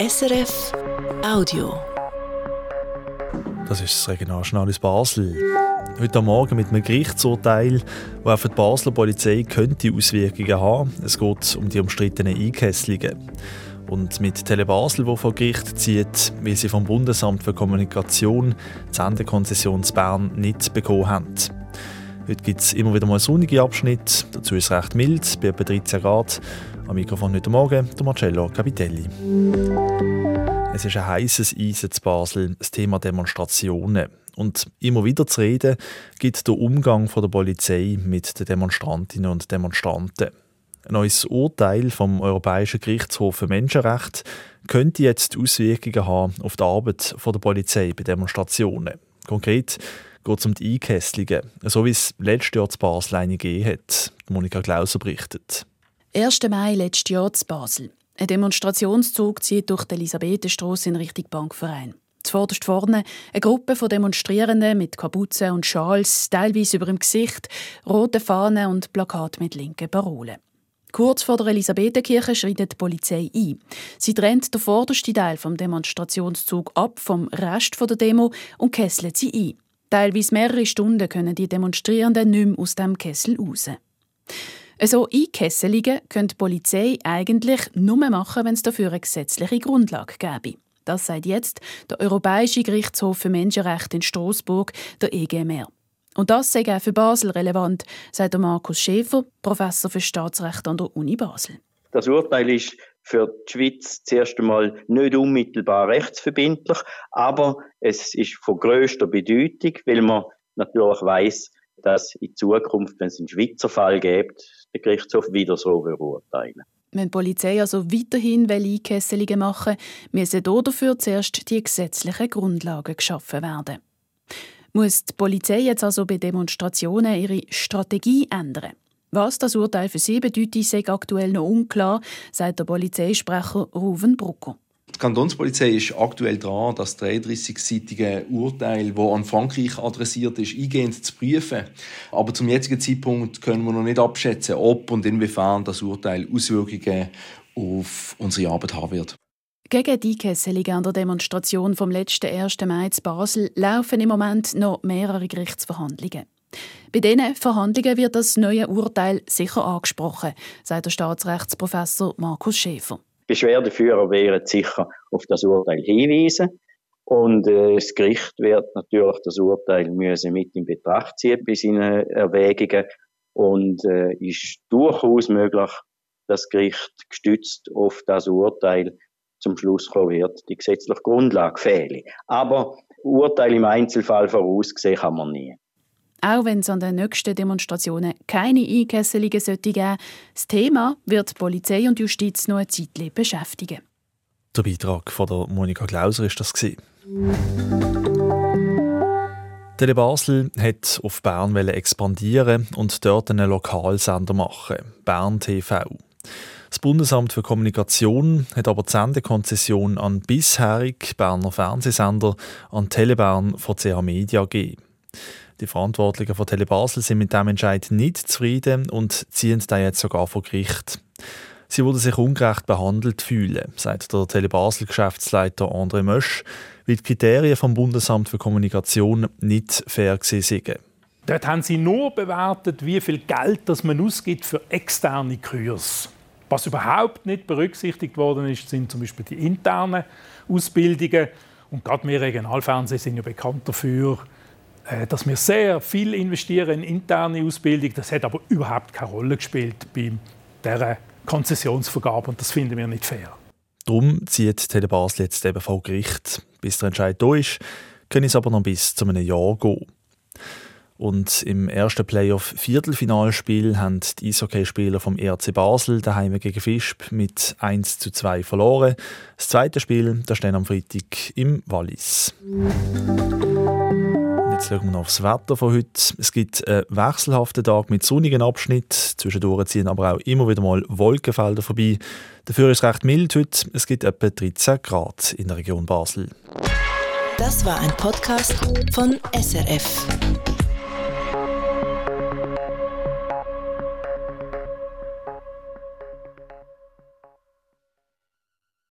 SRF Audio. Das ist das Regionaljournal Basel. Heute Morgen mit einem Gerichtsurteil, das auf die Basler Polizei könnte Auswirkungen haben. Es geht um die umstrittenen Einkesselungen. Und mit Tele Basel, wo vor Gericht zieht, weil sie vom Bundesamt für Kommunikation die Sendekonzession zu Bern nicht bekommen haben. Heute gibt es immer wieder mal sonnige Abschnitte. Dazu ist es recht mild, bei etwa 13 Grad. Am Mikrofon heute Morgen der Marcello Capitelli. Es ist ein heißes Eisen zu Basel, das Thema Demonstrationen. Und immer wieder zu reden gibt der Umgang von der Polizei mit den Demonstrantinnen und Demonstranten. Ein neues Urteil vom Europäischen Gerichtshof für Menschenrechte könnte jetzt Auswirkungen haben auf die Arbeit der Polizei bei Demonstrationen. Konkret geht es um die Einkesselungen, so wie es letztes Jahr zu Basel eine gegeben hat. Monika Klauser berichtet. 1. Mai letztes Jahr zu Basel. Ein Demonstrationszug zieht durch die Elisabethenstrasse in Richtung Bankverein. Zuvorderst vorne eine Gruppe von Demonstrierenden mit Kapuzen und Schals, teilweise über dem Gesicht, rote Fahnen und Plakat mit linken Parolen. Kurz vor der Elisabethenkirche schreitet die Polizei ein. Sie trennt den vordersten Teil vom Demonstrationszug ab vom Rest der Demo und kesselt sie ein. Teilweise mehrere Stunden können die Demonstrierenden nicht mehr aus dem Kessel raus. So Einkesselungen können die Polizei eigentlich nur machen, wenn es dafür eine gesetzliche Grundlage gäbe. Das sagt jetzt der Europäische Gerichtshof für Menschenrechte in Straßburg, der EGMR. Und das sei auch für Basel relevant, sagt Markus Schäfer, Professor für Staatsrecht an der Uni Basel. Das Urteil ist für die Schweiz zuerst einmal nicht unmittelbar rechtsverbindlich, aber es ist von größter Bedeutung, weil man natürlich weiß, dass in Zukunft, wenn es einen Schweizer Fall gibt, der Gerichtshof wieder so beurteilen. Wenn die Polizei also weiterhin Einkesselungen machen will, müssen dafür zuerst die gesetzlichen Grundlagen geschaffen werden. Muss die Polizei jetzt also bei Demonstrationen ihre Strategie ändern? Was das Urteil für sie bedeutet, ist aktuell noch unklar, sagt der Polizeisprecher Ruven Brucker. Die Kantonspolizei ist aktuell dran, das 33-seitige Urteil, das an Frankreich adressiert ist, eingehend zu prüfen. Aber zum jetzigen Zeitpunkt können wir noch nicht abschätzen, ob und inwiefern das Urteil Auswirkungen auf unsere Arbeit haben wird. Gegen die Kesselung an der Demonstration vom letzten 1. Mai in Basel laufen im Moment noch mehrere Gerichtsverhandlungen. Bei diesen Verhandlungen wird das neue Urteil sicher angesprochen, sagt der Staatsrechtsprofessor Markus Schäfer. Beschwerdeführer werden sicher auf das Urteil hinweisen. Und äh, das Gericht wird natürlich das Urteil müssen mit in Betracht ziehen bei seinen Erwägungen. Und äh, ist durchaus möglich, dass das Gericht gestützt auf das Urteil zum Schluss kommen wird, die gesetzliche Grundlage fehle. Aber Urteil im Einzelfall vorausgesehen kann man nie. Auch wenn es an den nächsten Demonstrationen keine Einkesselungen geben sollte, das Thema wird Polizei und Justiz noch eine Zeit beschäftigen. Der Beitrag von der Monika Glauser ist das. Tele Basel hat auf Bern expandieren und dort einen Lokalsender machen, Bern TV. Das Bundesamt für Kommunikation hat aber die Sendekonzession an bisherig Berner Fernsehsender an Telebern von CH Media gegeben. Die Verantwortlichen von Telebasel sind mit diesem Entscheid nicht zufrieden und ziehen da jetzt sogar vor Gericht. Sie würden sich ungerecht behandelt fühlen, sagt der Telebasel-Geschäftsleiter André Mösch, weil die Kriterien vom Bundesamt für Kommunikation nicht fair sind. Dort haben sie nur bewertet, wie viel Geld das man ausgibt für externe Kurse. Was überhaupt nicht berücksichtigt worden ist, sind zum Beispiel die internen Ausbildungen. Und gerade wir Regionalfernsehen sind ja bekannt dafür, dass wir sehr viel investieren in interne Ausbildung. Das hat aber überhaupt keine Rolle gespielt bei dieser Konzessionsvergabe und das finden wir nicht fair. Darum zieht Telebasel jetzt eben vor Gericht. Bis der Entscheid da ist, können es aber noch bis zu einem Jahr gehen. Und im ersten Playoff-Viertelfinalspiel haben die Eishockeyspieler vom ERC Basel daheim gegen Fischb mit 1 zu 2 verloren. Das zweite Spiel das steht am Freitag im Wallis. Jetzt schauen wir noch aufs Wetter von heute. Es gibt einen wechselhaften Tag mit sonnigen Abschnitt. Zwischendurch ziehen aber auch immer wieder mal Wolkenfelder vorbei. Dafür ist es recht mild heute. Es gibt etwa 13 Grad in der Region Basel. Das war ein Podcast von SRF.